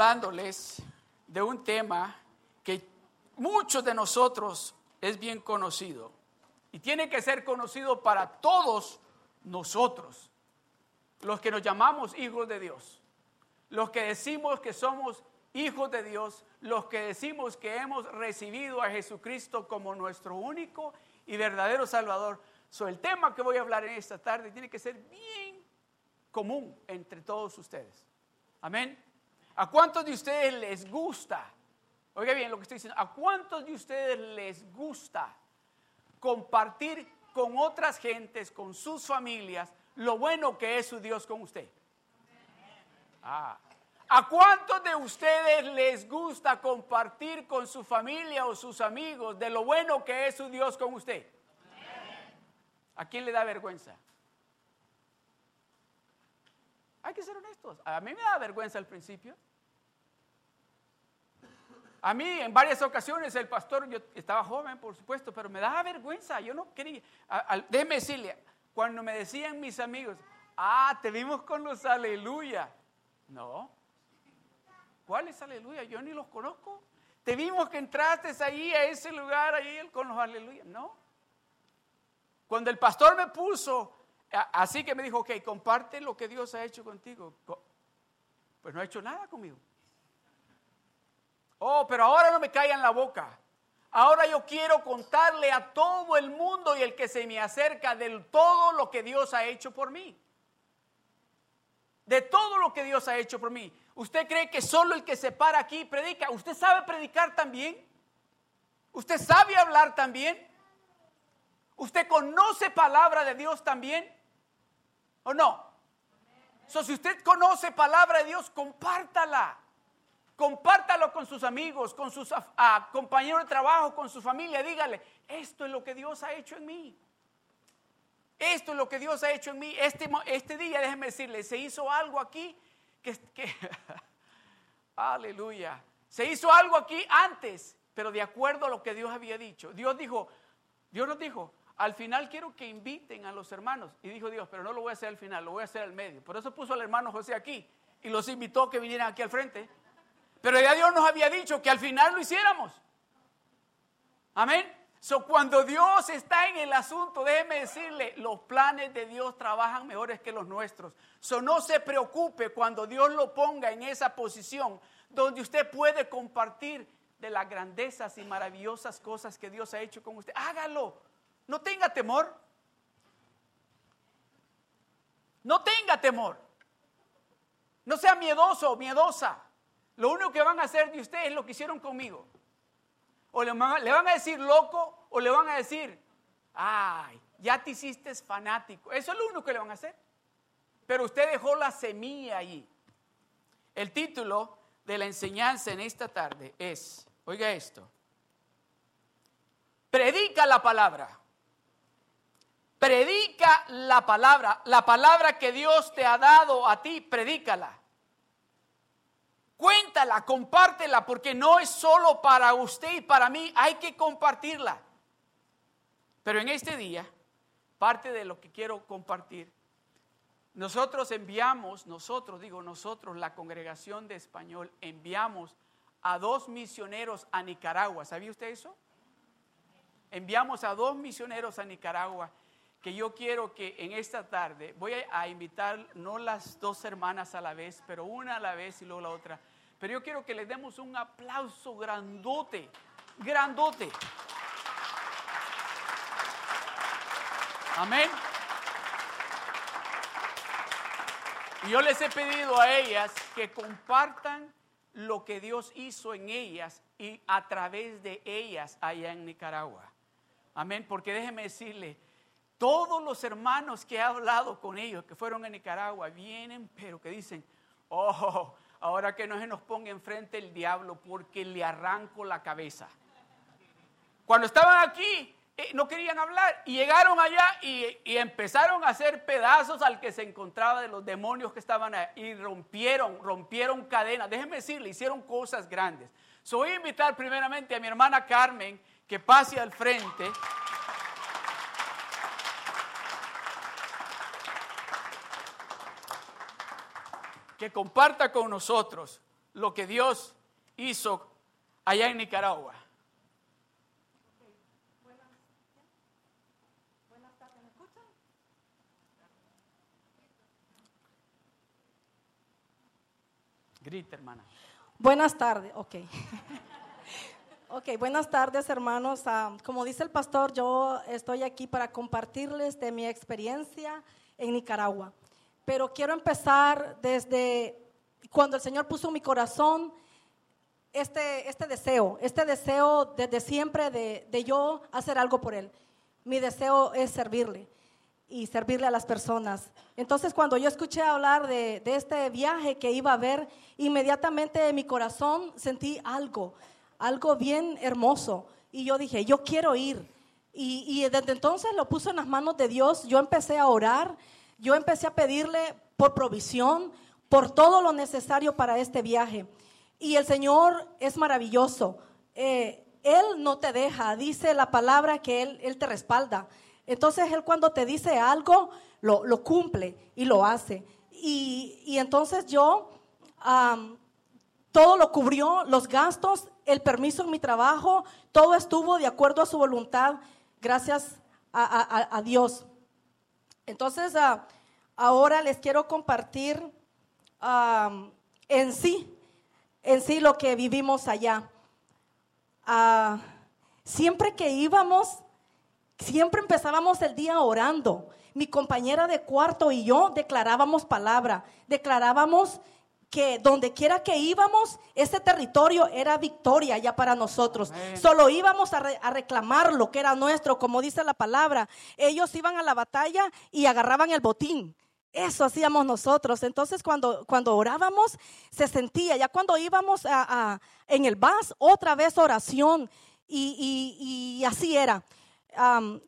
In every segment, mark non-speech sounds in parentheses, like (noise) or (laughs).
hablándoles de un tema que muchos de nosotros es bien conocido y tiene que ser conocido para todos nosotros, los que nos llamamos hijos de Dios, los que decimos que somos hijos de Dios, los que decimos que hemos recibido a Jesucristo como nuestro único y verdadero Salvador. So, el tema que voy a hablar en esta tarde tiene que ser bien común entre todos ustedes. Amén. ¿A cuántos de ustedes les gusta? Oiga bien lo que estoy diciendo. ¿A cuántos de ustedes les gusta compartir con otras gentes, con sus familias, lo bueno que es su Dios con usted? Ah. ¿A cuántos de ustedes les gusta compartir con su familia o sus amigos de lo bueno que es su Dios con usted? ¿A quién le da vergüenza? Hay que ser honestos. A mí me da vergüenza al principio. A mí en varias ocasiones el pastor, yo estaba joven por supuesto, pero me daba vergüenza. Yo no quería. déjeme decirle, cuando me decían mis amigos, ah, te vimos con los aleluya. No. ¿Cuáles aleluya? Yo ni los conozco. Te vimos que entraste ahí a ese lugar, ahí con los aleluya. No. Cuando el pastor me puso, así que me dijo, ok, comparte lo que Dios ha hecho contigo. Pues no ha hecho nada conmigo. Oh, pero ahora no me caiga en la boca. Ahora yo quiero contarle a todo el mundo y el que se me acerca de todo lo que Dios ha hecho por mí. De todo lo que Dios ha hecho por mí. ¿Usted cree que solo el que se para aquí predica? ¿Usted sabe predicar también? ¿Usted sabe hablar también? ¿Usted conoce palabra de Dios también? ¿O no? So, si usted conoce palabra de Dios, compártala. Compártalo con sus amigos, con sus compañeros de trabajo, con su familia. Dígale, esto es lo que Dios ha hecho en mí. Esto es lo que Dios ha hecho en mí. Este, este día, déjeme decirle, se hizo algo aquí que, que (laughs) aleluya. Se hizo algo aquí antes, pero de acuerdo a lo que Dios había dicho. Dios dijo, Dios nos dijo, al final quiero que inviten a los hermanos. Y dijo Dios, pero no lo voy a hacer al final, lo voy a hacer al medio. Por eso puso al hermano José aquí y los invitó a que vinieran aquí al frente. Pero ya Dios nos había dicho que al final lo hiciéramos. Amén. So, cuando Dios está en el asunto, déjeme decirle, los planes de Dios trabajan mejores que los nuestros. So, no se preocupe cuando Dios lo ponga en esa posición donde usted puede compartir de las grandezas y maravillosas cosas que Dios ha hecho con usted. Hágalo. No tenga temor. No tenga temor. No sea miedoso o miedosa. Lo único que van a hacer de ustedes es lo que hicieron conmigo. O le van, a decir loco o le van a decir, ay, ya te hiciste fanático. Eso es lo único que le van a hacer. Pero usted dejó la semilla allí. El título de la enseñanza en esta tarde es, oiga esto, predica la palabra. Predica la palabra. La palabra que Dios te ha dado a ti, predícala. Cuéntala, compártela, porque no es solo para usted y para mí, hay que compartirla. Pero en este día, parte de lo que quiero compartir, nosotros enviamos, nosotros, digo nosotros, la congregación de español, enviamos a dos misioneros a Nicaragua. ¿Sabía usted eso? Enviamos a dos misioneros a Nicaragua que yo quiero que en esta tarde voy a, invitar no las dos hermanas a la vez, pero una a la vez y luego la otra. Pero yo quiero que le demos un aplauso grandote, grandote. Amén. Y yo les he pedido a ellas que compartan lo que Dios hizo en ellas y a través de ellas allá en Nicaragua. Amén, porque déjeme decirle, todos los hermanos que he hablado con ellos, que fueron a Nicaragua, vienen, pero que dicen, oh, ahora que no se nos ponga enfrente el diablo porque le arranco la cabeza. Cuando estaban aquí, eh, no querían hablar y llegaron allá y, empezaron a hacer pedazos al que se encontraba de los demonios que estaban ahí y rompieron, rompieron cadenas. Déjenme decirle, hicieron cosas grandes. So, voy a invitar primeramente a mi hermana Carmen que pase al frente. Que comparta con nosotros lo que Dios hizo allá en Nicaragua. Grita, hermana. Buenas tardes, ok. (laughs) ok, buenas tardes, hermanos. Ah, como dice el pastor, yo estoy aquí para compartirles de mi experiencia en Nicaragua. Pero quiero empezar desde cuando el Señor puso en mi corazón este, este deseo, este deseo desde siempre de, de yo hacer algo por Él. Mi deseo es servirle y servirle a las personas. Entonces cuando yo escuché hablar de, de, este viaje que iba a ver, inmediatamente en mi corazón sentí algo, algo bien hermoso. Y yo dije, yo quiero ir. Y, desde entonces lo puse en las manos de Dios. Yo empecé a orar, yo empecé a pedirle por provisión, por todo lo necesario para este viaje. Y el Señor es maravilloso. Eh, él no te deja, dice la palabra que Él, él te respalda. Entonces Él cuando te dice algo, lo, lo cumple y lo hace. Y, y entonces yo, todo lo cubrió, los gastos, el permiso en mi trabajo, todo estuvo de acuerdo a su voluntad, gracias a, a Dios. Entonces, uh, ahora les quiero compartir en sí, en sí lo que vivimos allá. Uh, siempre que íbamos, Siempre empezábamos el día orando. Mi compañera de cuarto y yo declarábamos palabra, declarábamos que donde quiera que íbamos, ese territorio era victoria ya para nosotros. Solo íbamos a, re, a, reclamar lo que era nuestro, como dice la palabra. Ellos iban a la batalla y agarraban el botín. Eso hacíamos nosotros. Entonces cuando, cuando orábamos se sentía, ya cuando íbamos a, a, en el bus, otra vez oración. Y, y, y así era um,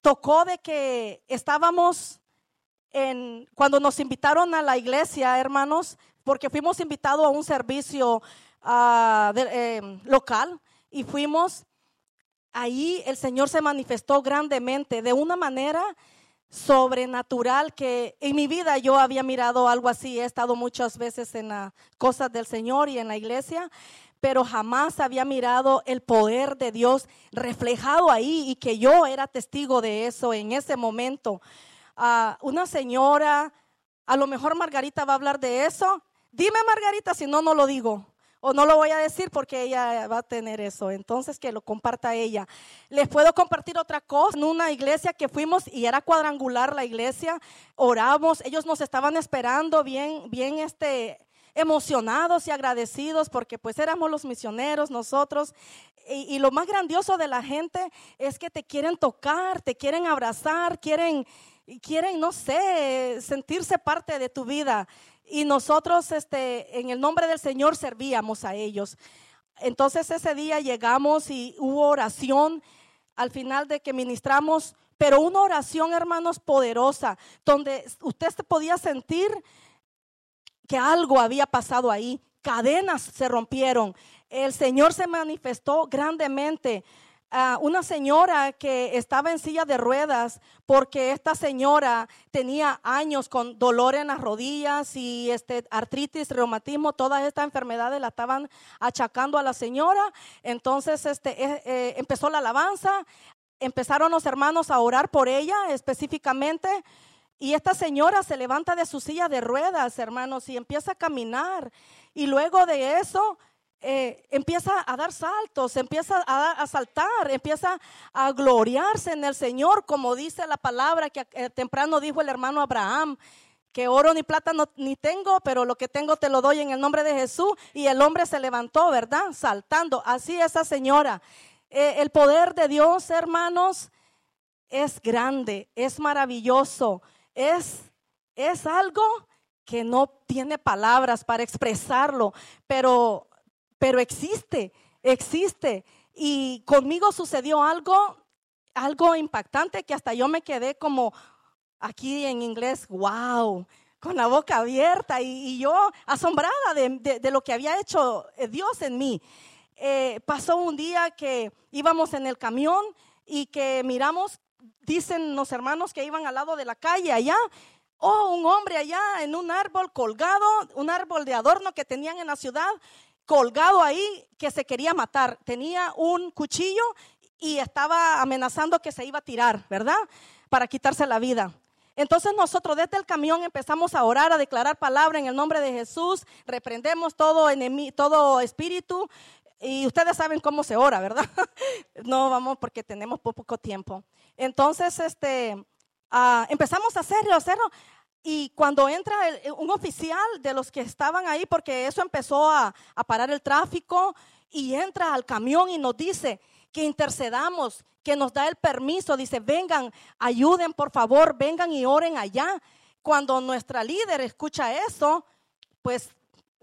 tocó de que estábamos en, cuando nos invitaron a la iglesia, hermanos, porque fuimos invitados a un servicio uh, de, eh, local y fuimos, ahí el Señor se manifestó grandemente, de una manera sobrenatural que en mi vida yo había mirado algo así, he estado muchas veces en las cosas del Señor y en la iglesia, pero jamás había mirado el poder de Dios reflejado ahí y que yo era testigo de eso en ese momento. Uh, una señora, a lo mejor Margarita va a hablar de eso. Dime Margarita, si no, no lo digo. O no lo voy a decir porque ella va a tener eso. Entonces que lo comparta ella. Les puedo compartir otra cosa. En una iglesia que fuimos y era cuadrangular la iglesia, oramos. Ellos nos estaban esperando bien, bien este, emocionados y agradecidos porque pues éramos los misioneros nosotros. Y, y, lo más grandioso de la gente es que te quieren tocar, te quieren abrazar, quieren, quieren, no sé, sentirse parte de tu vida. Y nosotros, este, en el nombre del Señor, servíamos a ellos. Entonces ese día llegamos y hubo oración al final de que ministramos, pero una oración, hermanos, poderosa, donde usted se podía sentir que algo había pasado ahí, cadenas se rompieron, el Señor se manifestó grandemente. Una señora que estaba en silla de ruedas porque esta señora tenía años con dolor en las rodillas y este artritis, reumatismo, todas estas enfermedades la estaban achacando a la señora. Entonces este, eh, eh, empezó la alabanza, empezaron los hermanos a orar por ella específicamente. Y esta señora se levanta de su silla de ruedas, hermanos, y empieza a caminar. Y luego de eso eh, empieza a dar saltos, empieza a, saltar, empieza a gloriarse en el Señor, como dice la palabra que eh, temprano dijo el hermano Abraham. Que oro ni plata ni tengo, pero lo que tengo te lo doy en el nombre de Jesús. Y el hombre se levantó, ¿verdad? Saltando. Así esa señora. Eh, el poder de Dios, hermanos, es grande, es maravilloso es, es algo que no tiene palabras para expresarlo, pero, pero existe, existe. Y conmigo sucedió algo, algo impactante que hasta yo me quedé como aquí en inglés, wow, con la boca abierta y, yo asombrada de, lo que había hecho eh, Dios en mí. Eh, pasó un día que íbamos en el camión y que miramos dicen los hermanos que iban al lado de la calle allá, oh, un hombre allá en un árbol colgado, un árbol de adorno que tenían en la ciudad, colgado ahí, que se quería matar. Tenía un cuchillo y estaba amenazando que se iba a tirar, ¿verdad? Para quitarse la vida. Entonces nosotros desde el camión empezamos a orar, a declarar palabra en el nombre de Jesús, reprendemos todo, enemigo, todo espíritu y ustedes saben cómo se ora, ¿verdad? (laughs) no vamos porque tenemos poco tiempo. Entonces, este, ah, empezamos a hacerlo, a hacerlo. Y cuando entra un oficial de los que estaban ahí, porque eso empezó a, parar el tráfico, y entra al camión y nos dice que intercedamos, que nos da el permiso, dice, vengan, ayuden por favor, vengan y oren allá. Cuando nuestra líder escucha eso, pues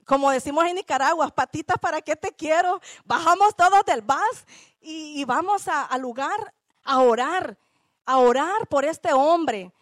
como decimos en Nicaragua, patitas, ¿para qué te quiero? Bajamos todos del bus y, vamos al lugar a orar, a orar por este hombre,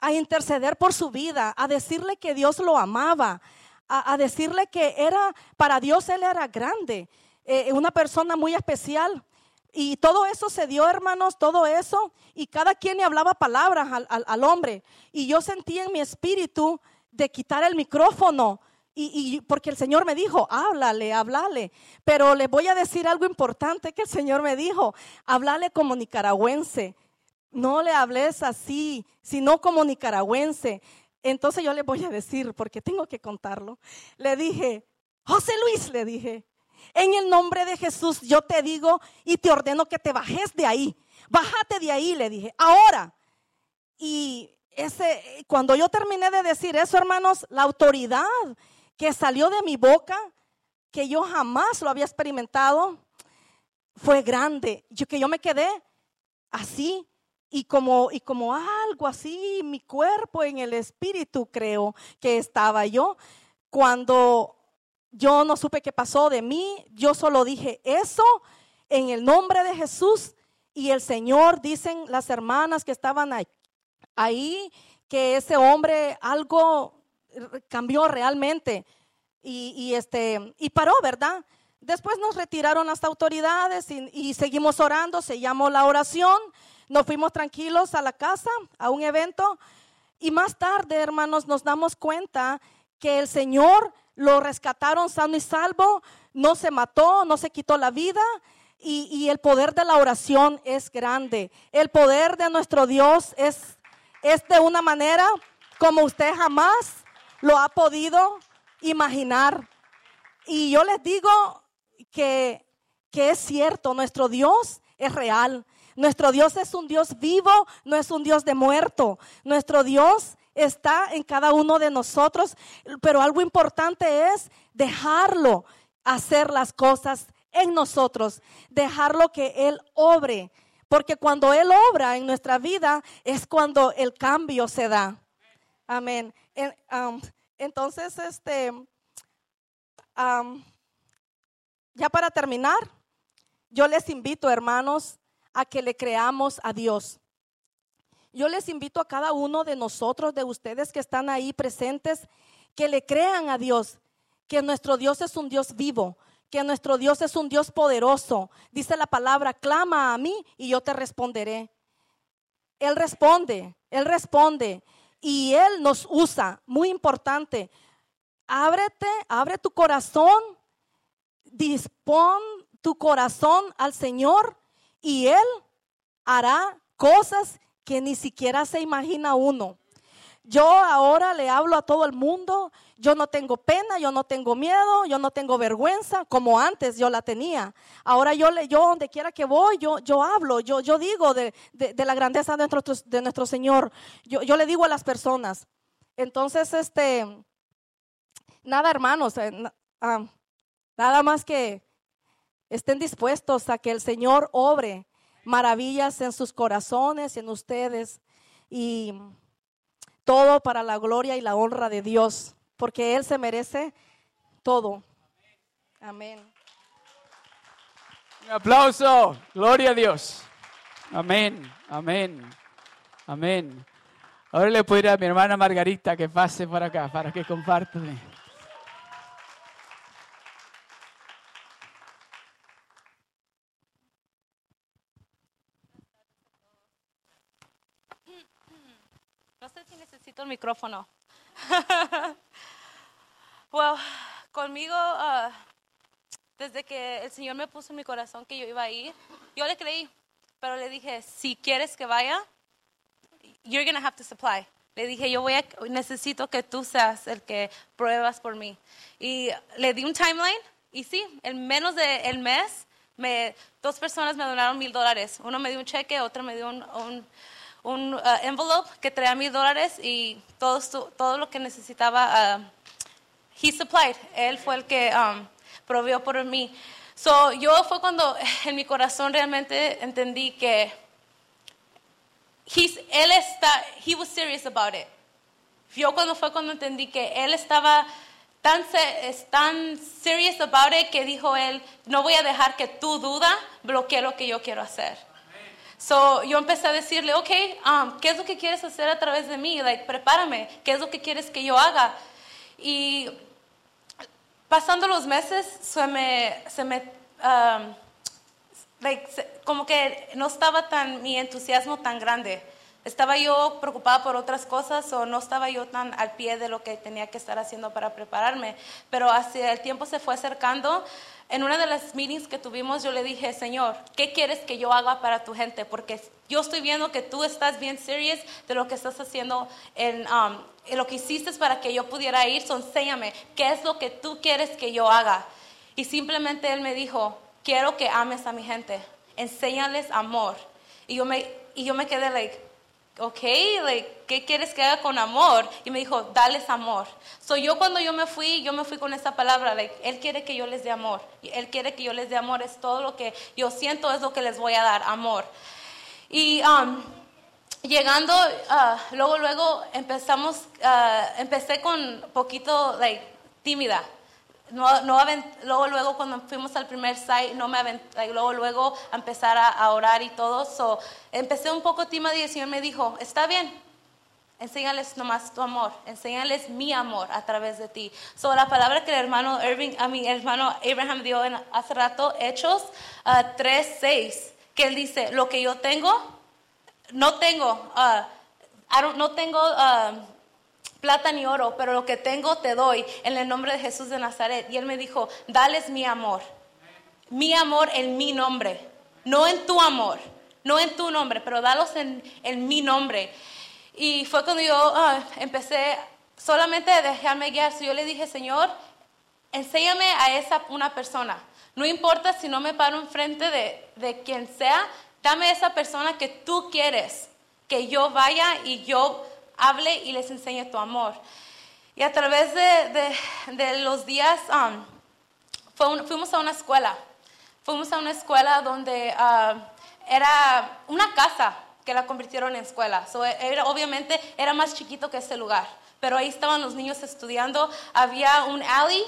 a interceder por su vida, a decirle que Dios lo amaba, a, decirle que era, para Dios él era grande, eh, una persona muy especial. Y todo eso se dio, hermanos, todo eso. Y cada quien le hablaba palabras al, hombre. Y yo sentí en mi espíritu de quitar el micrófono. Y, porque el Señor me dijo, háblale, háblale. Pero le voy a decir algo importante que el Señor me dijo, háblale como nicaragüense. No le hables así, sino como nicaragüense. Entonces yo le voy a decir, porque tengo que contarlo. Le dije, José Luis, le dije, en el nombre de Jesús yo te digo y te ordeno que te bajes de ahí. Bájate de ahí, le dije. Ahora. Y ese, cuando yo terminé de decir eso, hermanos, la autoridad que salió de mi boca, que yo jamás lo había experimentado, fue grande. Yo que yo me quedé así y como y como algo así, mi cuerpo en el espíritu creo que estaba yo cuando yo no supe qué pasó de mí, yo solo dije eso en el nombre de Jesús y el Señor, dicen las hermanas que estaban ahí, que ese hombre algo cambió realmente y, este, y paró, ¿verdad? Después nos retiraron las autoridades y, y seguimos orando, se llamó la oración, nos fuimos tranquilos a la casa, a un evento y más tarde, hermanos, nos damos cuenta que el Señor lo rescataron sano y salvo, no se mató, no se quitó la vida. Y, el poder de la oración es grande. El poder de nuestro Dios es, es de una manera como usted jamás lo ha podido imaginar. Y yo les digo que, que es cierto, nuestro Dios es real. Nuestro Dios es un Dios vivo, no es un Dios de muerto. Nuestro Dios está en cada uno de nosotros, pero algo importante es dejarlo hacer las cosas en nosotros, dejarlo que Él obre, porque cuando Él obra en nuestra vida es cuando el cambio se da. Amén. Um, entonces, este, um, ya para terminar, yo les invito, hermanos, a que le creamos a Dios. Yo les invito a cada uno de nosotros, de ustedes que están ahí presentes, que le crean a Dios, que nuestro Dios es un Dios vivo, que nuestro Dios es un Dios poderoso. Dice la palabra, clama a mí y yo te responderé. Él responde, Él responde y Él nos usa. Muy importante. Ábrete, abre tu corazón, dispón tu corazón al Señor y Él hará cosas que ni siquiera se imagina uno. Yo ahora le hablo a todo el mundo, yo no tengo pena, yo no tengo miedo, yo no tengo vergüenza, como antes yo la tenía. Ahora yo, le, yo donde quiera que voy, yo, yo hablo, yo, yo digo de, la grandeza de nuestro, de nuestro Señor. Yo, yo, le digo a las personas. Entonces, este, nada hermanos, eh, ah, nada más que estén dispuestos a que el Señor obre maravillas en sus corazones, en ustedes, y todo para la gloria y la honra de Dios, porque Él se merece todo. Amén. Un aplauso, gloria a Dios. Amén, amén, amén. Ahora le puedo ir a mi hermana Margarita que pase por acá para que comparta. sé micrófono. (laughs) well, conmigo, uh, desde que el Señor me puso en mi corazón que yo iba a ir, yo le creí, pero le dije, si quieres que vaya, you're going to have to supply. Le dije, yo voy a, necesito que tú seas el que pruebas por mí. Y le di un timeline y sí, en menos del el mes, me, dos personas me donaron mil dólares. Uno me dio un cheque, otro me dio un, un, un uh, envelope que traía mil dólares y todo, todo lo que necesitaba, uh, he supplied. Él fue el que um, proveó por mí. So, yo fue cuando (laughs) en mi corazón realmente entendí que he's, él está, he was serious about it. Yo cuando fue cuando entendí que él estaba tan, tan serious about it que dijo él, no voy a dejar que tu duda bloquee lo que yo quiero hacer. So, yo empecé a decirle, ok, um, ¿qué es lo que quieres hacer a través de mí? Like, prepárame, ¿qué es lo que quieres que yo haga? Y pasando los meses, se me, se me um, como que no estaba tan, mi entusiasmo tan grande. Estaba yo preocupada por otras cosas o no estaba yo tan al pie de lo que tenía que estar haciendo para prepararme. Pero hacia el tiempo se fue acercando. En una de las meetings que tuvimos yo le dije, Señor, ¿qué quieres que yo haga para tu gente? Porque yo estoy viendo que tú estás bien serious de lo que estás haciendo en, um, en lo que hiciste para que yo pudiera ir. So, enséñame, ¿qué es lo que tú quieres que yo haga? Y simplemente él me dijo, quiero que ames a mi gente, enséñales amor. Y yo me, y yo me quedé like, ok, like, ¿qué quieres que haga con amor? Y me dijo, dales amor. So yo cuando yo me fui, yo me fui con esa palabra, like, Él quiere que yo les dé amor. Él quiere que yo les dé amor, es todo lo que yo siento, es lo que les voy a dar, amor. Y um, llegando, uh, luego, luego empezamos, uh, empecé con poquito, like, tímida no, no luego, luego cuando fuimos al primer site, no me luego, luego a empezar a, orar y todo. So, empecé un poco tímida y me dijo, está bien, enséñales nomás tu amor, enséñales mi amor a través de ti. So, la palabra que el hermano, Irving, a mi hermano Abraham dio en, hace rato, Hechos uh, 3.6, que él dice, lo que yo tengo, no tengo, uh, no tengo... Uh, plata ni oro, pero lo que tengo te doy en el nombre de Jesús de Nazaret. Y él me dijo, dales mi amor, mi amor en mi nombre, no en tu amor, no en tu nombre, pero dalos en, mi nombre. Y fue cuando yo ah, empecé solamente a dejarme guiar. yo le dije, Señor, enséñame a esa una persona. No importa si no me paro enfrente de, de quien sea, dame esa persona que tú quieres que yo vaya y yo hable y les enseñe tu amor. Y a través de, los días um, fuimos a una escuela. Fuimos a una escuela donde uh, era una casa que la convirtieron en escuela. era, obviamente era más chiquito que ese lugar, pero ahí estaban los niños estudiando. Había un alley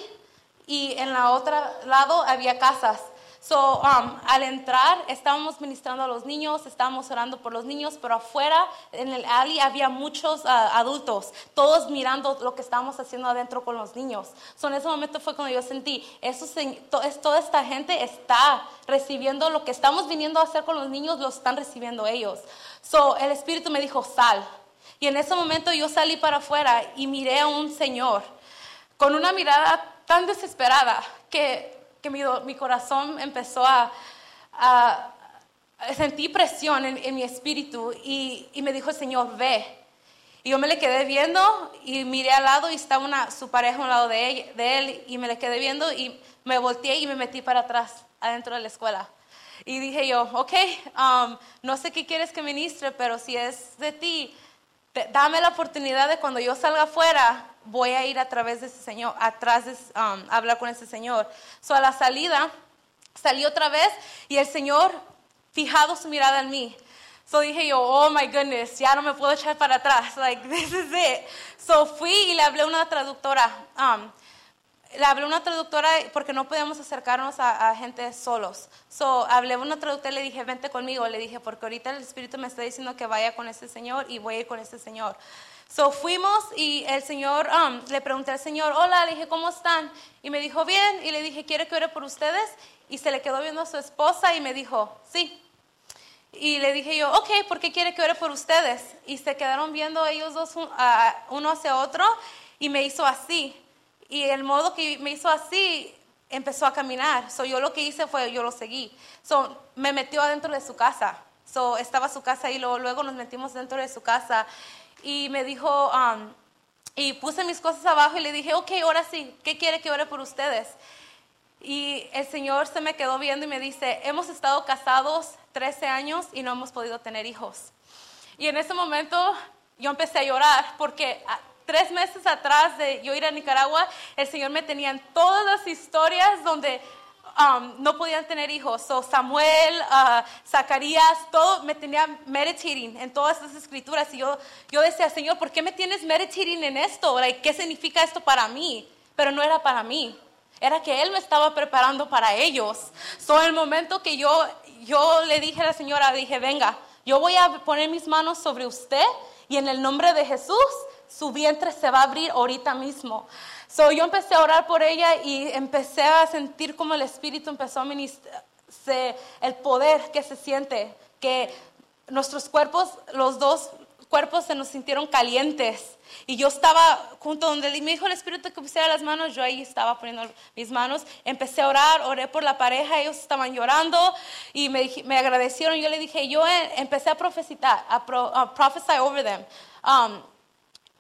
y en la otra lado había casas. So, um, al entrar, estábamos ministrando a los niños, estábamos orando por los niños, pero afuera, en el alley, había muchos uh, adultos, todos mirando lo que estábamos haciendo adentro con los niños. So, en ese momento fue cuando yo sentí, eso, toda esta gente está recibiendo lo que estamos viniendo a hacer con los niños, lo están recibiendo ellos. So, el Espíritu me dijo, sal. Y en ese momento yo salí para afuera y miré a un señor con una mirada tan desesperada que que mi, corazón empezó a, sentir presión en, mi espíritu y, me dijo el Señor, ve. Y yo me le quedé viendo y miré al lado y estaba una, su pareja a un lado de, de él y me le quedé viendo y me volteé y me metí para atrás, adentro de la escuela. Y dije yo, ok, um, no sé qué quieres que ministre, pero si es de ti, dame la oportunidad de cuando yo salga afuera, voy a ir a través de ese señor, atrás de um, hablar con ese señor. So a la salida, salí otra vez y el señor fijado su mirada en mí. So dije yo, oh my goodness, ya no me puedo echar para atrás. Like, (laughs) this is it. So fui y le hablé a una traductora. Um, le hablé a una traductora porque no podíamos acercarnos a, gente solos. So, hablé a una traductora y le dije, vente conmigo. Le dije, porque ahorita el Espíritu me está diciendo que vaya con ese señor y voy a ir con ese señor. So fuimos y el Señor, um, le pregunté al Señor, hola, le dije, ¿cómo están? Y me dijo, bien. Y le dije, ¿quiere que ore por ustedes? Y se le quedó viendo a su esposa y me dijo, sí. Y le dije yo, ok, ¿por qué quiere que ore por ustedes? Y se quedaron viendo ellos dos uno hacia otro y me hizo así. Y el modo que me hizo así, empezó a caminar. So, yo lo que hice fue, yo lo seguí. So, me metió adentro de su casa. So, estaba su casa y luego, luego nos metimos dentro de su casa. Y me dijo, um, y puse mis cosas abajo y le dije, ok, ahora sí, ¿qué quiere que ore por ustedes? Y el Señor se me quedó viendo y me dice, hemos estado casados 13 años y no hemos podido tener hijos. Y en ese momento yo empecé a llorar porque ah, tres meses atrás de yo ir a Nicaragua, el Señor me tenía en todas las historias donde um, no podían tener hijos. So, Samuel, ah, Zacarías, todo me tenía meditating en todas esas escrituras. Y yo, yo decía, Señor, ¿por qué me tienes meditating en esto? Like, ¿Qué significa esto para mí? Pero no era para mí. Era que Él me estaba preparando para ellos. So, el momento que yo, yo le dije a la señora, dije, venga, yo voy a poner mis manos sobre usted y en el nombre de Jesús su vientre se va a abrir ahorita mismo. So, yo empecé a orar por ella y empecé a sentir como el Espíritu empezó a ministrar, el poder que se siente, que nuestros cuerpos, los dos cuerpos se nos sintieron calientes. Y yo estaba junto donde me dijo el Espíritu que pusiera las manos, yo ahí estaba poniendo mis manos. Empecé a orar, oré por la pareja, ellos estaban llorando y me, me agradecieron. Yo le dije, yo eh, empecé a profetizar, a, pro, a prophesy over them. Um,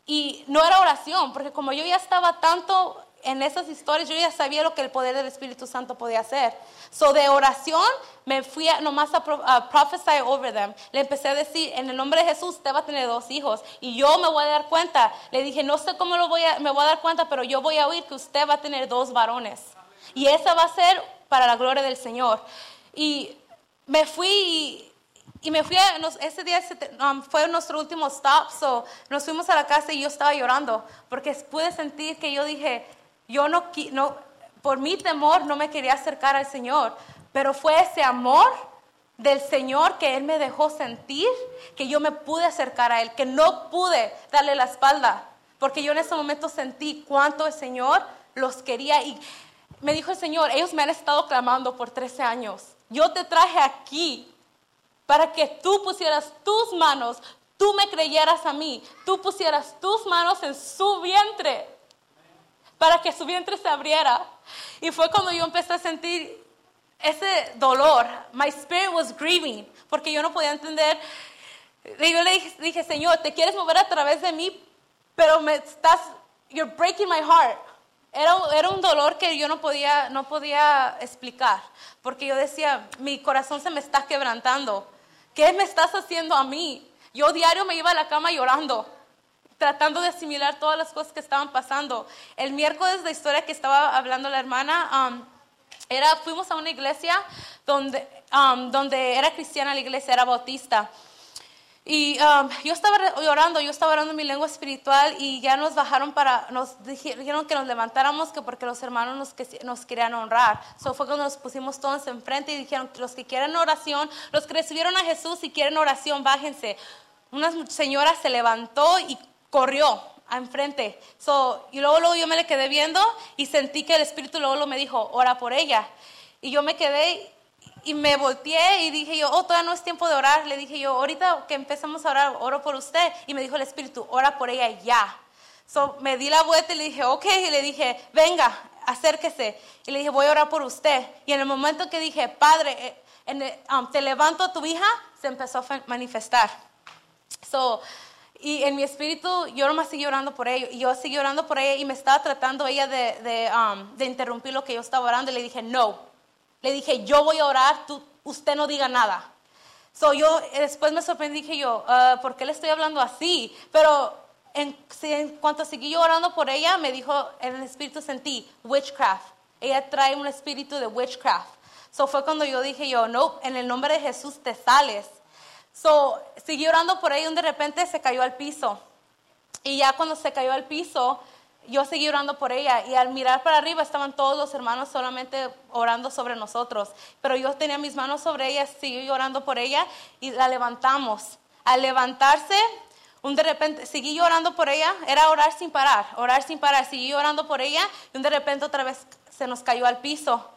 y no era oración, porque como yo ya estaba tanto en esas historias, yo ya sabía lo que el poder del Espíritu Santo podía hacer. So de oración me fui a, nomás a, pro- a prophesy over them. Le empecé a decir, en el nombre de Jesús, usted va a tener dos hijos. Y yo me voy a dar cuenta. Le dije, no sé cómo lo voy a, me voy a dar cuenta, pero yo voy a oír que usted va a tener dos varones. Y esa va a ser para la gloria del Señor. Y me fui y y me fui, a, ese día um, fue nuestro último stop, so nos fuimos a la casa y yo estaba llorando, porque pude sentir que yo dije, yo no, no, por mi temor no me quería acercar al Señor, pero fue ese amor del Señor que Él me dejó sentir, que yo me pude acercar a Él, que no pude darle la espalda, porque yo en ese momento sentí cuánto el Señor los quería y me dijo el Señor, ellos me han estado clamando por 13 años, yo te traje aquí para que tú pusieras tus manos, tú me creyeras a mí, tú pusieras tus manos en su vientre, para que su vientre se abriera. Y fue cuando yo empecé a sentir ese dolor. My spirit was grieving, porque yo no podía entender. Y yo le dije, dije, Señor, te quieres mover a través de mí, pero me estás, you're breaking my heart. Era, era un dolor que yo no podía, no podía explicar, porque yo decía, mi corazón se me está quebrantando. ¿Qué me estás haciendo a mí? Yo diario me iba a la cama llorando, tratando de asimilar todas las cosas que estaban pasando. El miércoles, la historia que estaba hablando la hermana, um, era, fuimos a una iglesia donde, um, donde era cristiana la iglesia, era bautista. Y um, yo estaba llorando, yo estaba orando en mi lengua espiritual y ya nos bajaron para, nos dije- dijeron que nos levantáramos que porque los hermanos nos, que- nos querían honrar. So fue cuando nos pusimos todos enfrente y dijeron los que quieren oración, los que recibieron a Jesús y quieren oración, bájense. Una señora se levantó y corrió enfrente. So, y luego, luego yo me le quedé viendo y sentí que el Espíritu luego, luego me dijo, ora por ella. Y yo me quedé y me volteé y dije yo, oh, todavía no es tiempo de orar. Le dije yo, ahorita que empezamos a orar, oro por usted. Y me dijo el Espíritu, ora por ella ya. So, me di la vuelta y le dije, ok, y le dije, venga, acérquese. Y le dije, voy a orar por usted. Y en el momento que dije, Padre, eh, en el- um, te levanto a tu hija, se empezó a manifestar. So, y en mi espíritu yo nomás seguí orando por ella y yo seguí orando por ella y me estaba tratando ella de, de, um, de interrumpir lo que yo estaba orando y le dije no. Le dije yo voy a orar, tú, usted no diga nada. So yo eh, después me sorprendí dije yo, "Ah, ¿por qué le estoy hablando así? Pero en cuanto seguí yo orando por ella, me dijo en el espíritu sentí witchcraft. Ella trae un espíritu de witchcraft. So fue cuando yo dije yo, no, en el nombre de Jesús te sales. So, seguí orando por ella y de repente se cayó al piso. Y ya cuando se cayó al piso, yo seguí orando por ella. Y al mirar para arriba estaban todos los hermanos solamente orando sobre nosotros. Pero yo tenía mis manos sobre ella, seguí orando por ella y la levantamos. Al levantarse, un de repente, seguí orando por ella, era orar sin parar, orar sin parar. Seguí orando por ella y un de repente otra vez se nos cayó al piso.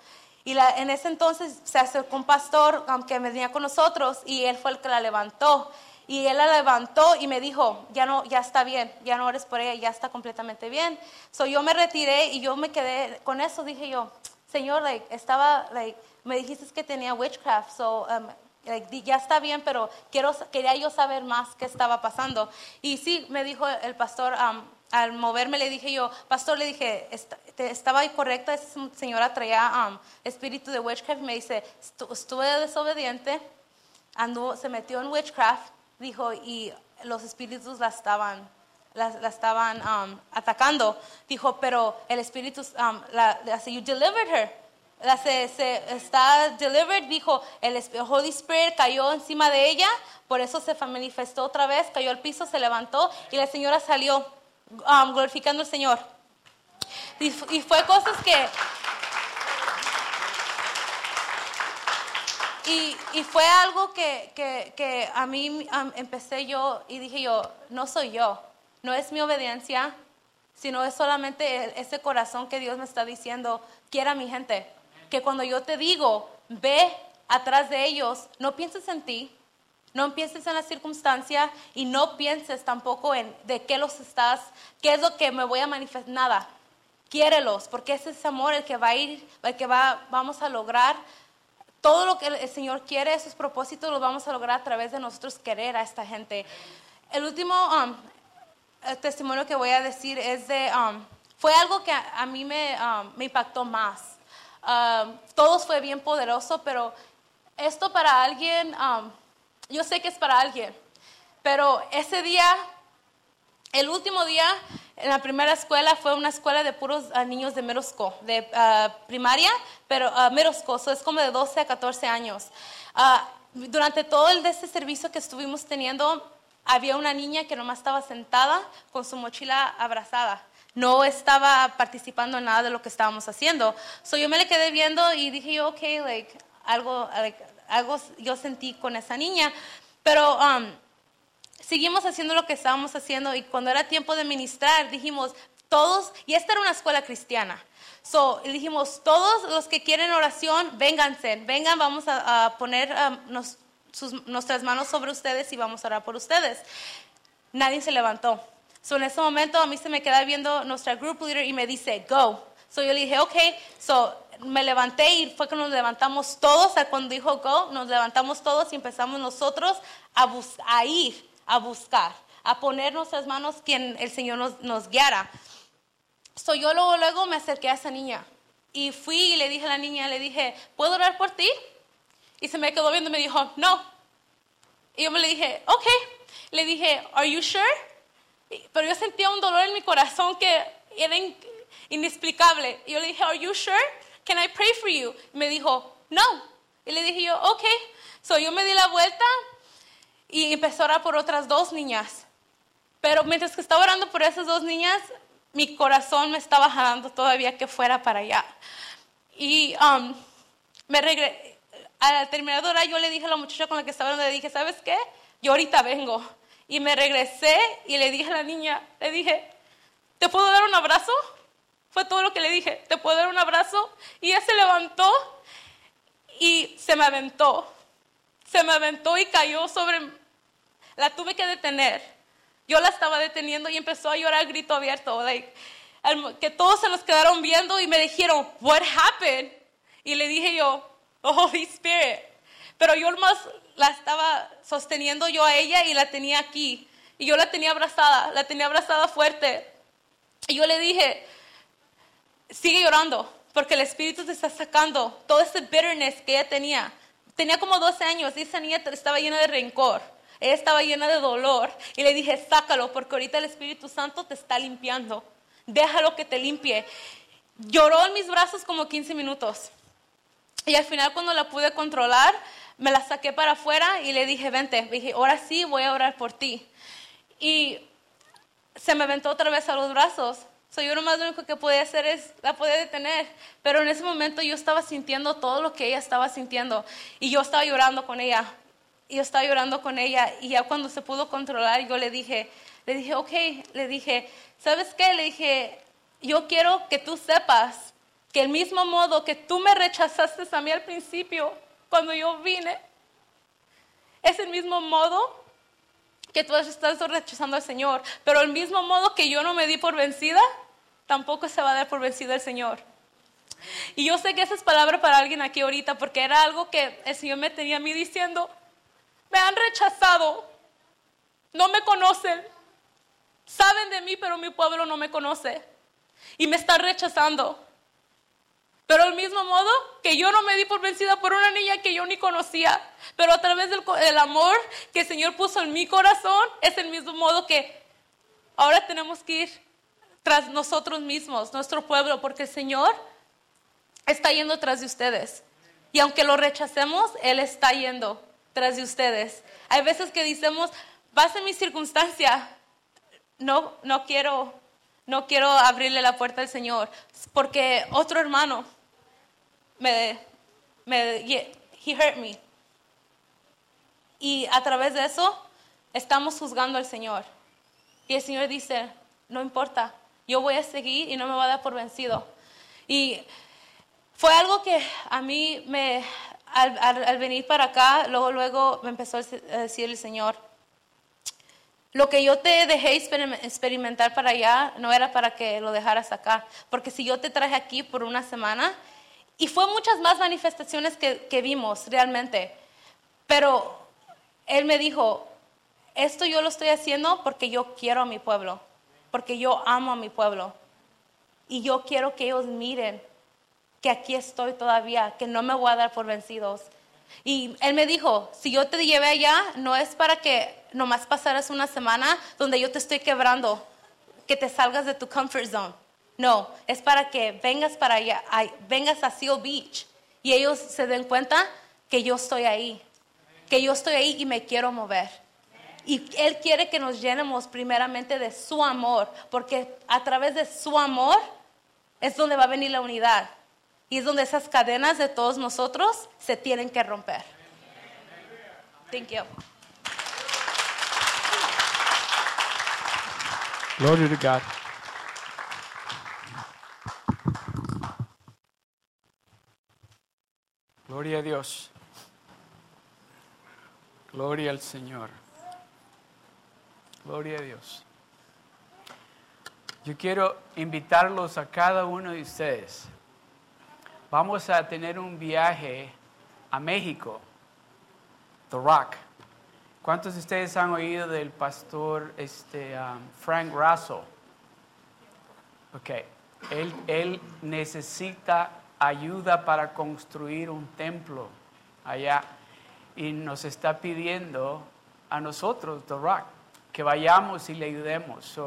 Y en ese entonces se acercó un pastor que venía con nosotros y él fue el que la levantó. Y él la levantó y me dijo, ya no, ya está bien, ya no eres por ella, ya está completamente bien. So yo me retiré y yo me quedé con eso, dije yo, Señor, like, estaba, like, me dijiste que tenía witchcraft, so, um, like, ya está bien, pero quiero, quería yo saber más qué estaba pasando. Y sí, me dijo el pastor, um, al moverme le dije yo, pastor, le dije, "Est- te- estaba correcta, esa señora traía um, espíritu de witchcraft, me dice, "Estu- estuve desobediente, anduvo, se metió en witchcraft, dijo, y los espíritus la estaban, la, estaban um, atacando. Dijo, pero el espíritu, um, la, la- you delivered her. La se, está delivered, dijo, el Holy Spirit cayó encima de ella, por eso se manifestó otra vez, cayó al piso, se levantó y la señora salió um, glorificando al Señor. Y fue cosas que, Y, fue algo que, que, que a mí empecé yo y dije yo, no soy yo, no es mi obediencia, sino es solamente el- ese corazón que Dios me está diciendo, quiera mi gente. Que cuando yo te digo, ve atrás de ellos, no pienses en ti, no pienses en la circunstancia y no pienses tampoco en de qué los estás, qué es lo que me voy a manifestar, nada. Quiérelos, porque ese es amor el que va a ir, el que va, vamos a lograr todo lo que el, Señor quiere, esos propósitos los vamos a lograr a través de nosotros querer a esta gente. El último um, el testimonio que voy a decir es de, um, fue algo que a, a mí me, um, me impactó más. Um, todos fue bien poderoso, pero esto para alguien, um, yo sé que es para alguien, pero ese día el último día en la primera escuela fue una escuela de puros ah, niños de middle de ah, primaria, pero uh, middle school, so es como de 12 a 14 años. Ah, durante todo el de ese servicio que estuvimos teniendo, había una niña que nomás estaba sentada con su mochila abrazada. No estaba participando en nada de lo que estábamos haciendo. So yo me le quedé viendo y dije yo, ok, like, algo, like, algo yo sentí con esa niña. Pero um, seguimos haciendo lo que estábamos haciendo y cuando era tiempo de ministrar dijimos todos, y esta era una escuela cristiana, so dijimos todos los que quieren oración, vénganse, vengan, vamos a, a poner um, nos- sus- nuestras manos sobre ustedes y vamos a orar por ustedes. Nadie se levantó. So en ese momento a mí se me queda viendo nuestra group leader y me dice, go. So yo le dije, ok. So me levanté y fue que nos levantamos todos. Cuando dijo go, nos levantamos todos y empezamos nosotros a, a ir, a buscar, a poner nuestras manos quien el Señor nos, nos guiara. So yo luego, luego me acerqué a esa niña y fui y le dije a la niña, le dije, ¿puedo orar por ti? Y se me quedó viendo y me dijo, no. Y yo me le dije, ok. Le dije, ¿Are you sure? Pero yo sentía un dolor en mi corazón que era in- inexplicable. Y yo le dije, ¿Are you sure? Can I pray for you? Y me dijo, no. Y le dije yo, ok. So yo me di la vuelta y empecé a orar por otras dos niñas. Pero mientras que estaba orando por esas dos niñas, mi corazón me estaba jalando todavía que fuera para allá. Y um, me regresé. Al terminar de yo le dije a la muchacha con la que estaba orando, le dije, ¿sabes qué? Yo ahorita vengo. Y me regresé y le dije a la niña, le dije, ¿te puedo dar un abrazo? Fue todo lo que le dije, ¿te puedo dar un abrazo? Y ella se levantó y se me aventó. Se me aventó y cayó sobre... La tuve que detener. Yo la estaba deteniendo y empezó a llorar grito abierto. Like, que todos se nos quedaron viendo y me dijeron, what happened? Y le dije yo, "The Holy Spirit. Pero yo más la estaba sosteniendo yo a ella y la tenía aquí. Y yo la tenía abrazada, la tenía abrazada fuerte. Y yo le dije, sigue llorando, porque el Espíritu te está sacando todo ese bitterness que ella tenía. Tenía como 12 años y esa niña estaba llena de rencor. Ella estaba llena de dolor. Y le dije, sácalo, porque ahorita el Espíritu Santo te está limpiando. Déjalo que te limpie. Lloró en mis brazos como 15 minutos. Y al final cuando la pude controlar, me la saqué para afuera y le dije, vente. Dije, ahora sí voy a orar por ti. Y se me aventó otra vez a los brazos. So, yo nomás lo único que podía hacer es la podía detener. Pero en ese momento yo estaba sintiendo todo lo que ella estaba sintiendo. Y yo estaba llorando con ella. Yo estaba llorando con ella. Y ya cuando se pudo controlar, yo le dije, le dije, ok, le dije, ¿sabes qué? Le dije, yo quiero que tú sepas que el mismo modo que tú me rechazaste a mí al principio, cuando yo vine, es el mismo modo que tú estás rechazando al Señor. Pero el mismo modo que yo no me di por vencida, tampoco se va a dar por vencida el Señor. Y yo sé que esa es palabra para alguien aquí ahorita, porque era algo que el Señor me tenía a mí diciendo, me han rechazado, no me conocen, saben de mí, pero mi pueblo no me conoce. Y me están rechazando. Pero del mismo modo que yo no me di por vencida por una niña que yo ni conocía, pero a través del, amor que el Señor puso en mi corazón, es el mismo modo que ahora tenemos que ir tras nosotros mismos, nuestro pueblo, porque el Señor está yendo tras de ustedes. Y aunque lo rechacemos, Él está yendo tras de ustedes. Hay veces que decimos, vas en mi circunstancia, no, no quiero, no quiero abrirle la puerta al Señor, porque otro hermano me, me, he hurt me. Y a través de eso estamos juzgando al Señor. Y el Señor dice, no importa, yo voy a seguir y no me va a dar por vencido. Y fue algo que a mí me, al, venir para acá, luego, luego me empezó a decir el Señor, lo que yo te dejé experimentar para allá no era para que lo dejaras acá, porque si yo te traje aquí por una semana, y fue muchas más manifestaciones que, que vimos realmente, pero Él me dijo, esto yo lo estoy haciendo porque yo quiero a mi pueblo, porque yo amo a mi pueblo, y yo quiero que ellos miren que aquí estoy todavía, que no me voy a dar por vencidos. Y él me dijo, si yo te llevé allá, no es para que nomás pasaras una semana donde yo te estoy quebrando, que te salgas de tu comfort zone. No, es para que vengas para allá, vengas a Seal Beach y ellos se den cuenta que yo estoy ahí, que yo estoy ahí y me quiero mover. Y Él quiere que nos llenemos primeramente de su amor, porque a través de su amor es donde va a venir la unidad. Y es donde esas cadenas de todos nosotros se tienen que romper. Thank you. Gloria a Dios. Gloria al Señor. Gloria a Dios. Yo quiero invitarlos a cada uno de ustedes vamos a tener un viaje a México, The Rock. ¿Cuántos de ustedes han oído del pastor este, um, Frank Russell? Ok, él, él necesita ayuda para construir un templo allá y nos está pidiendo a nosotros, The Rock, que vayamos y le ayudemos.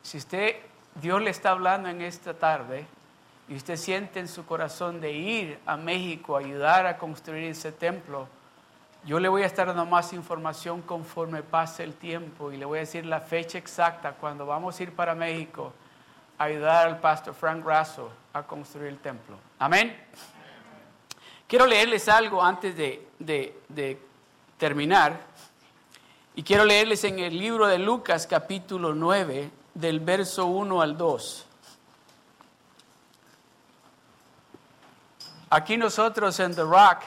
si usted, Dios le está hablando en esta tarde, y usted siente en su corazón de ir a México a ayudar a construir ese templo, yo le voy a estar dando más información conforme pase el tiempo y le voy a decir la fecha exacta cuando vamos a ir para México a ayudar al pastor Frank Grasso a construir el templo. Amén. Quiero leerles algo antes de, de terminar. Y quiero leerles en el libro de Lucas capítulo 9, del verso 1 al 2. Aquí nosotros en The Rock,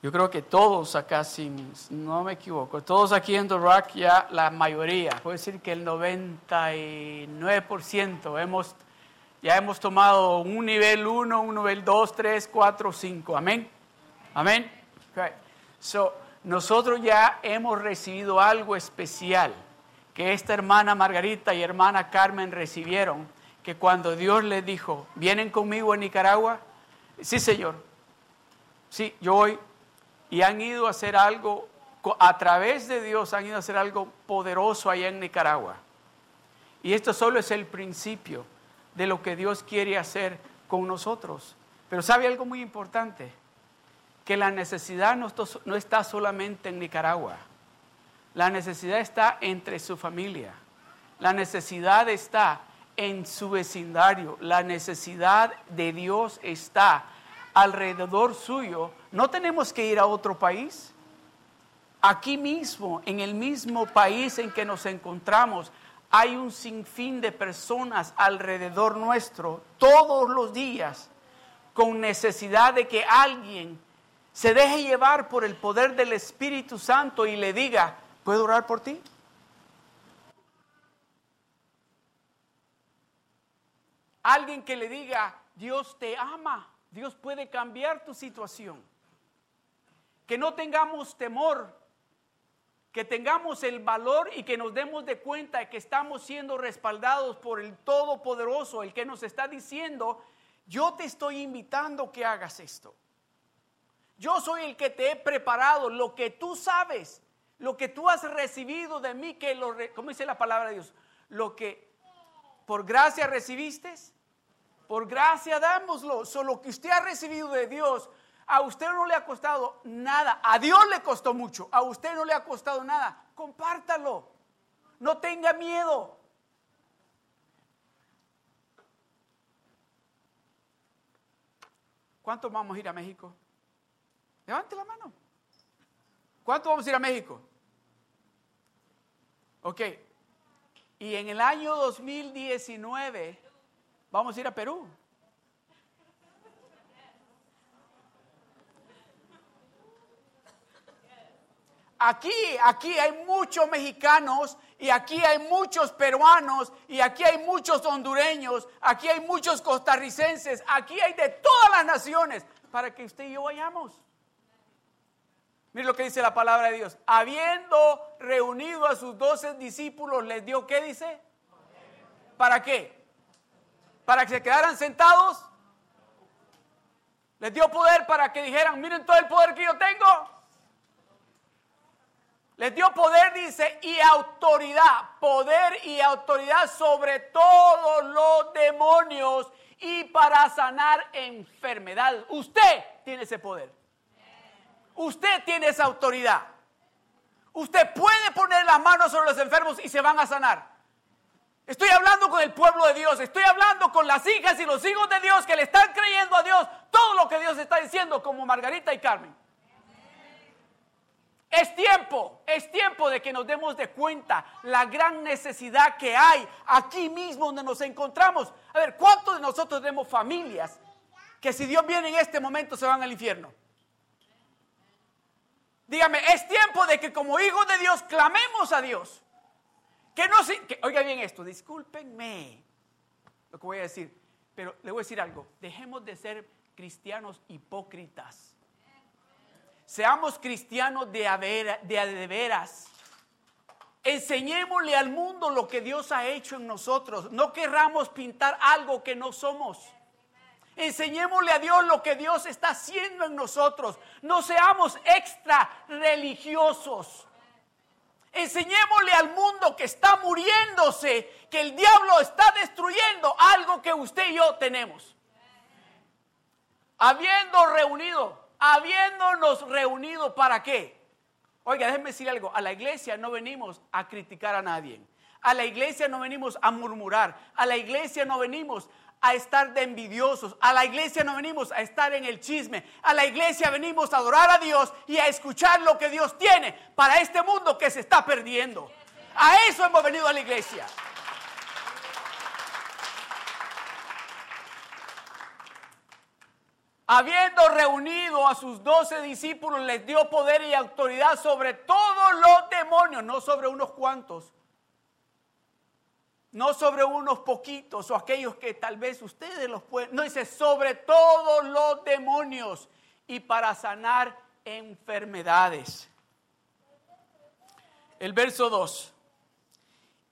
yo creo que todos acá, si no me equivoco, todos aquí en The Rock ya la mayoría, puedo decir que el 99% hemos, ya hemos tomado un nivel 1, un nivel 2, 3, 4, 5. Amén. Amén. So, nosotros ya hemos recibido algo especial que esta hermana Margarita y hermana Carmen recibieron que cuando Dios les dijo, vienen conmigo a Nicaragua, sí Señor, sí, yo voy, y han ido a hacer algo, a través de Dios han ido a hacer algo poderoso allá en Nicaragua. Y esto solo es el principio de lo que Dios quiere hacer con nosotros. Pero sabe algo muy importante, que la necesidad no está solamente en Nicaragua, la necesidad está entre su familia, la necesidad está en su vecindario. La necesidad de Dios está alrededor suyo. No tenemos que ir a otro país. Aquí mismo, en el mismo país en que nos encontramos, hay un sinfín de personas alrededor nuestro todos los días con necesidad de que alguien se deje llevar por el poder del Espíritu Santo y le diga, ¿puedo orar por ti? Alguien que le diga, Dios te ama, Dios puede cambiar tu situación. Que no tengamos temor, que tengamos el valor y que nos demos de cuenta de que estamos siendo respaldados por el Todopoderoso, el que nos está diciendo, yo te estoy invitando que hagas esto. Yo soy el que te he preparado lo que tú sabes, lo que tú has recibido de mí, que lo, ¿cómo dice la palabra de Dios? Lo que por gracia recibiste, por gracia dámoslo. Solo que usted ha recibido de Dios, a usted no le ha costado nada. A Dios le costó mucho. A usted no le ha costado nada. Compártalo. No tenga miedo. ¿Cuántos vamos a ir a México? Levante la mano. ¿Cuántos vamos a ir a México? Ok. Y en el año 2019 vamos a ir a Perú. Aquí, aquí hay muchos mexicanos y aquí hay muchos peruanos y aquí hay muchos hondureños, aquí hay muchos costarricenses, aquí hay de todas las naciones para que usted y yo vayamos. Mire lo que dice la palabra de Dios. Habiendo reunido a sus doce discípulos, les dio, ¿qué dice? ¿Para qué? ¿Para que se quedaran sentados? Les dio poder para que dijeran, miren todo el poder que yo tengo. Les dio poder, dice, y autoridad, poder y autoridad sobre todos los demonios y para sanar enfermedad. Usted tiene ese poder. Usted tiene esa autoridad. Usted puede poner las manos sobre los enfermos y se van a sanar. Estoy hablando con el pueblo de Dios, estoy hablando con las hijas y los hijos de Dios que le están creyendo a Dios todo lo que Dios está diciendo, como Margarita y Carmen. Es tiempo, es tiempo de que nos demos de cuenta la gran necesidad que hay aquí mismo donde nos encontramos. A ver, ¿cuántos de nosotros tenemos familias que si Dios viene en este momento se van al infierno? Dígame, es tiempo de que como hijos de Dios clamemos a Dios. Que no se, que, oiga bien esto, discúlpenme lo que voy a decir, pero le voy a decir algo, dejemos de ser cristianos hipócritas. Seamos cristianos de, de, de veras. Enseñémosle al mundo lo que Dios ha hecho en nosotros. No querramos pintar algo que no somos. Enseñémosle a Dios lo que Dios está haciendo en nosotros. No seamos extra religiosos. Enseñémosle al mundo que está muriéndose, que el diablo está destruyendo algo que usted y yo tenemos. Habiendo reunido, habiéndonos reunido, ¿para qué? Oiga, déjenme decir algo. A la iglesia no venimos a criticar a nadie. A la iglesia no venimos a murmurar. A la iglesia no venimos a estar de envidiosos. A la iglesia no venimos a estar en el chisme. A la iglesia venimos a adorar a Dios y a escuchar lo que Dios tiene para este mundo que se está perdiendo. A eso hemos venido a la iglesia. Habiendo reunido a sus doce discípulos, les dio poder y autoridad sobre todos los demonios, no sobre unos cuantos, no sobre unos poquitos o aquellos que tal vez ustedes los pueden, no dice sobre todos los demonios y para sanar enfermedades. El verso 2.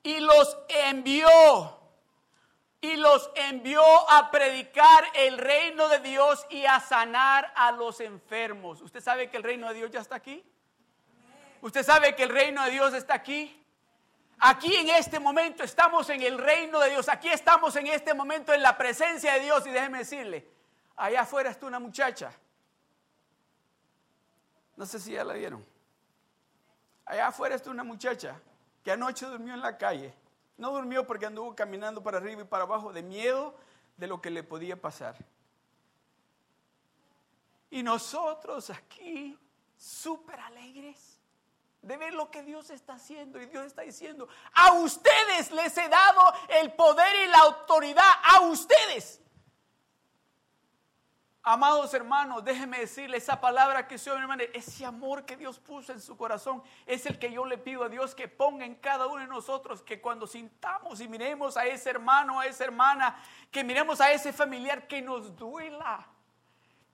Y los envió, y los envió a predicar el reino de Dios y a sanar a los enfermos. ¿Usted sabe que el reino de Dios ya está aquí? ¿Usted sabe que el reino de Dios está aquí? Aquí en este momento estamos en el reino de Dios. Aquí estamos en este momento en la presencia de Dios. Y déjeme decirle, allá afuera está una muchacha. No sé si ya la vieron. Allá afuera está una muchacha que anoche durmió en la calle. No durmió porque anduvo caminando para arriba y para abajo de miedo de lo que le podía pasar. Y nosotros aquí, súper alegres de ver lo que Dios está haciendo y Dios está diciendo, a ustedes les he dado el poder y la autoridad, a ustedes. Amados hermanos, déjenme decirle esa palabra que soy hermano, ese amor que Dios puso en su corazón es el que yo le pido a Dios que ponga en cada uno de nosotros, que cuando sintamos y miremos a ese hermano, a esa hermana, que miremos a ese familiar, que nos duela,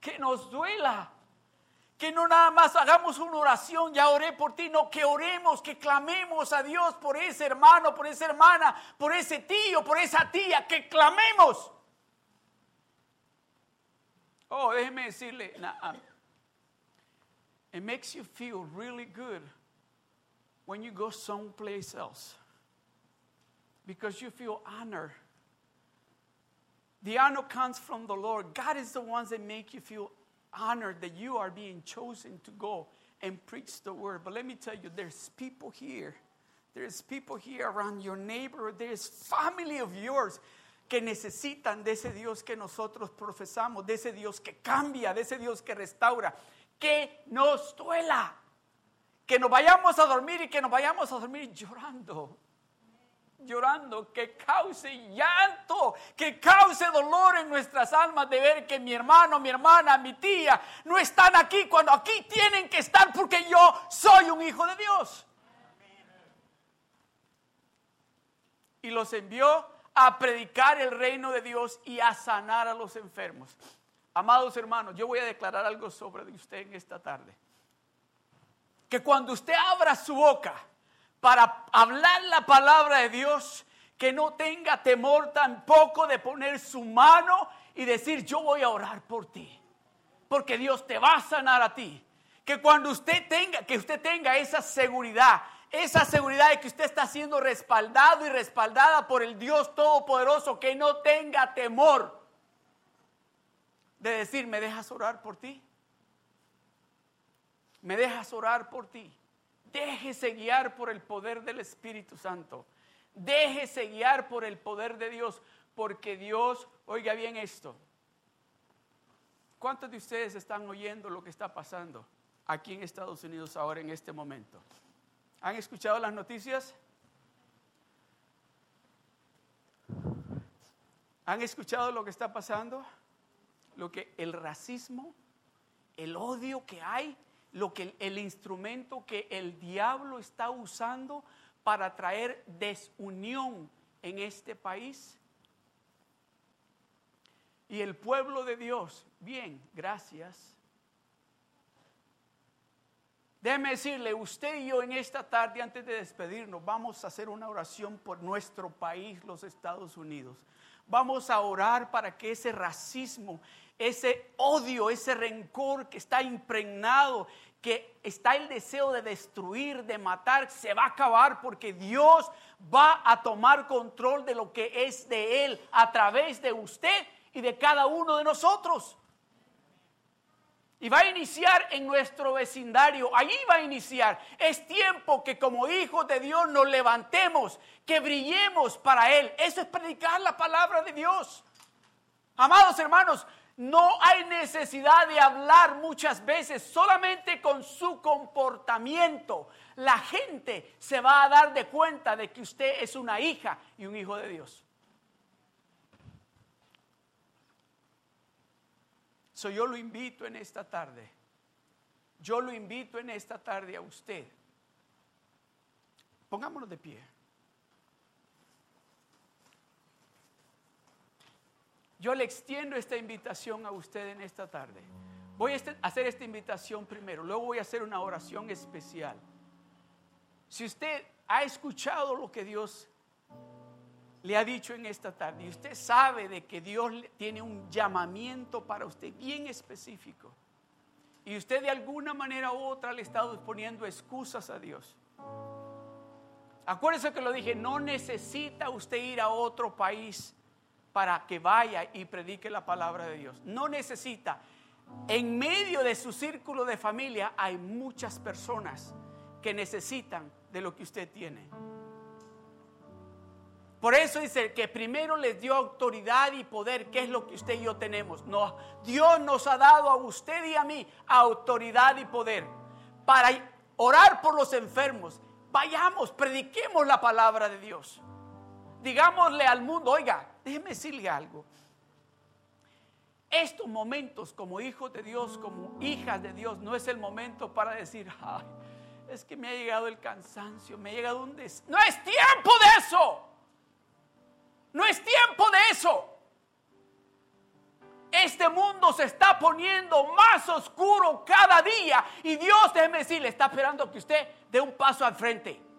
que nos duela, que no nada más hagamos una oración, ya oré por ti, no, que oremos, que clamemos a Dios por ese hermano, por esa hermana, por ese tío, por esa tía, que clamemos. Oh, déjeme decirle, um, it makes you feel really good when you go someplace else because you feel honor. The honor comes from the Lord. God is the ones that make you feel honored that you are being chosen to go and preach the word. But let me tell you, there's people here. There's people here around your neighborhood. There's family of yours que necesitan de ese Dios que nosotros profesamos, de ese Dios que cambia, de ese Dios que restaura, que nos duela, que nos vayamos a dormir y que nos vayamos a dormir llorando, llorando, que cause llanto, que cause dolor en nuestras almas de ver que mi hermano, mi hermana, mi tía no están aquí cuando aquí tienen que estar porque yo soy un hijo de Dios. Y los envió a predicar el reino de Dios y a sanar a los enfermos. Amados hermanos, yo voy a declarar algo sobre usted en esta tarde. Que cuando usted abra su boca para hablar la palabra de Dios, que no tenga temor tampoco de poner su mano y decir, yo voy a orar por ti. Porque Dios te va a sanar a ti. Que cuando usted tenga, que usted tenga esa seguridad esa seguridad de que usted está siendo respaldado y respaldada por el Dios Todopoderoso, que no tenga temor de decir, ¿me dejas orar por ti? ¿Me dejas orar por ti? Déjese guiar por el poder del Espíritu Santo. Déjese guiar por el poder de Dios, porque Dios, oiga bien esto. ¿Cuántos de ustedes están oyendo lo que está pasando aquí en Estados Unidos ahora en este momento? ¿Han escuchado las noticias? ¿Han escuchado lo que está pasando? Lo que el racismo, el odio que hay, lo que el, instrumento que el diablo está usando para traer desunión en este país. Y el pueblo de Dios, bien, gracias, Déjeme decirle, usted y yo en esta tarde, antes de despedirnos, vamos a hacer una oración por nuestro país, los Estados Unidos. Vamos a orar para que ese racismo, ese odio, ese rencor que está impregnado, que está el deseo de destruir, de matar, se va a acabar porque Dios va a tomar control de lo que es de Él a través de usted y de cada uno de nosotros. Y va a iniciar en nuestro vecindario. Allí va a iniciar. Es tiempo que como hijos de Dios nos levantemos, que brillemos para Él. Eso es predicar la palabra de Dios. Amados hermanos, no hay necesidad de hablar muchas veces, solamente con su comportamiento. La gente se va a dar de cuenta de que usted es una hija y un hijo de Dios. yo lo invito en esta tarde. Yo lo invito en esta tarde a usted. Pongámonos de pie. Yo le extiendo esta invitación a usted en esta tarde. Voy a este, hacer esta invitación primero, luego voy a hacer una oración especial. Si usted ha escuchado lo que Dios le ha dicho en esta tarde. Y usted sabe de que Dios tiene un llamamiento para usted bien específico. Y usted de alguna manera u otra le está poniendo excusas a Dios. Acuérdese que lo dije, no necesita usted ir a otro país para que vaya y predique la palabra de Dios. No necesita. En medio de su círculo de familia hay muchas personas que necesitan de lo que usted tiene. Por eso dice que primero les dio autoridad y poder, que es lo que usted y yo tenemos. No, Dios nos ha dado a usted y a mí autoridad y poder para orar por los enfermos. Vayamos, prediquemos la palabra de Dios. Digámosle al mundo, oiga, déjeme decirle algo. Estos momentos como hijos de Dios, como hijas de Dios, no es el momento para decir, ay, es que me ha llegado el cansancio, me ha llegado un des... No es tiempo de eso. No es tiempo de eso. Este mundo se está poniendo más oscuro cada día y Dios, déjeme decirle, está esperando que usted dé un paso al frente.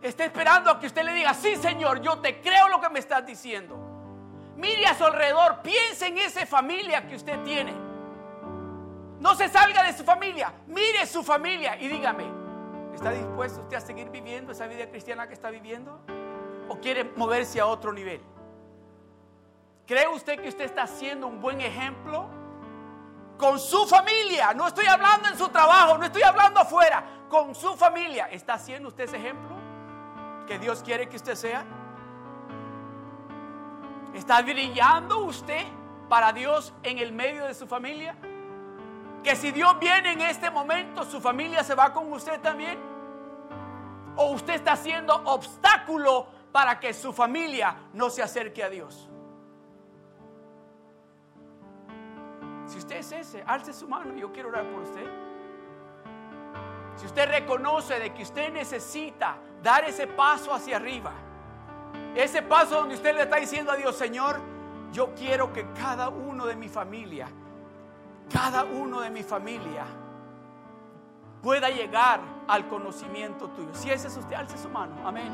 Está esperando a que usted le diga, sí Señor, yo te creo lo que me estás diciendo. Mire a su alrededor, piense en esa familia que usted tiene. No se salga de su familia, mire su familia y dígame, ¿está dispuesto usted a seguir viviendo esa vida cristiana que está viviendo? ¿O quiere moverse a otro nivel? ¿Cree usted que usted está haciendo un buen ejemplo? Con su familia, no estoy hablando en su trabajo, no estoy hablando afuera, con su familia. ¿Está haciendo usted ese ejemplo que Dios quiere que usted sea? ¿Está brillando usted para Dios en el medio de su familia? Que si Dios viene en este momento, su familia se va con usted también. ¿O usted está haciendo obstáculo para que su familia no se acerque a Dios? Si usted es ese, alce su mano yo quiero orar por usted. Si usted reconoce de que usted necesita dar ese paso hacia arriba, ese paso donde usted le está diciendo a Dios, Señor, yo quiero que cada uno de mi familia, cada uno de mi familia pueda llegar al conocimiento tuyo. Si ese es usted, alce su mano. Amén.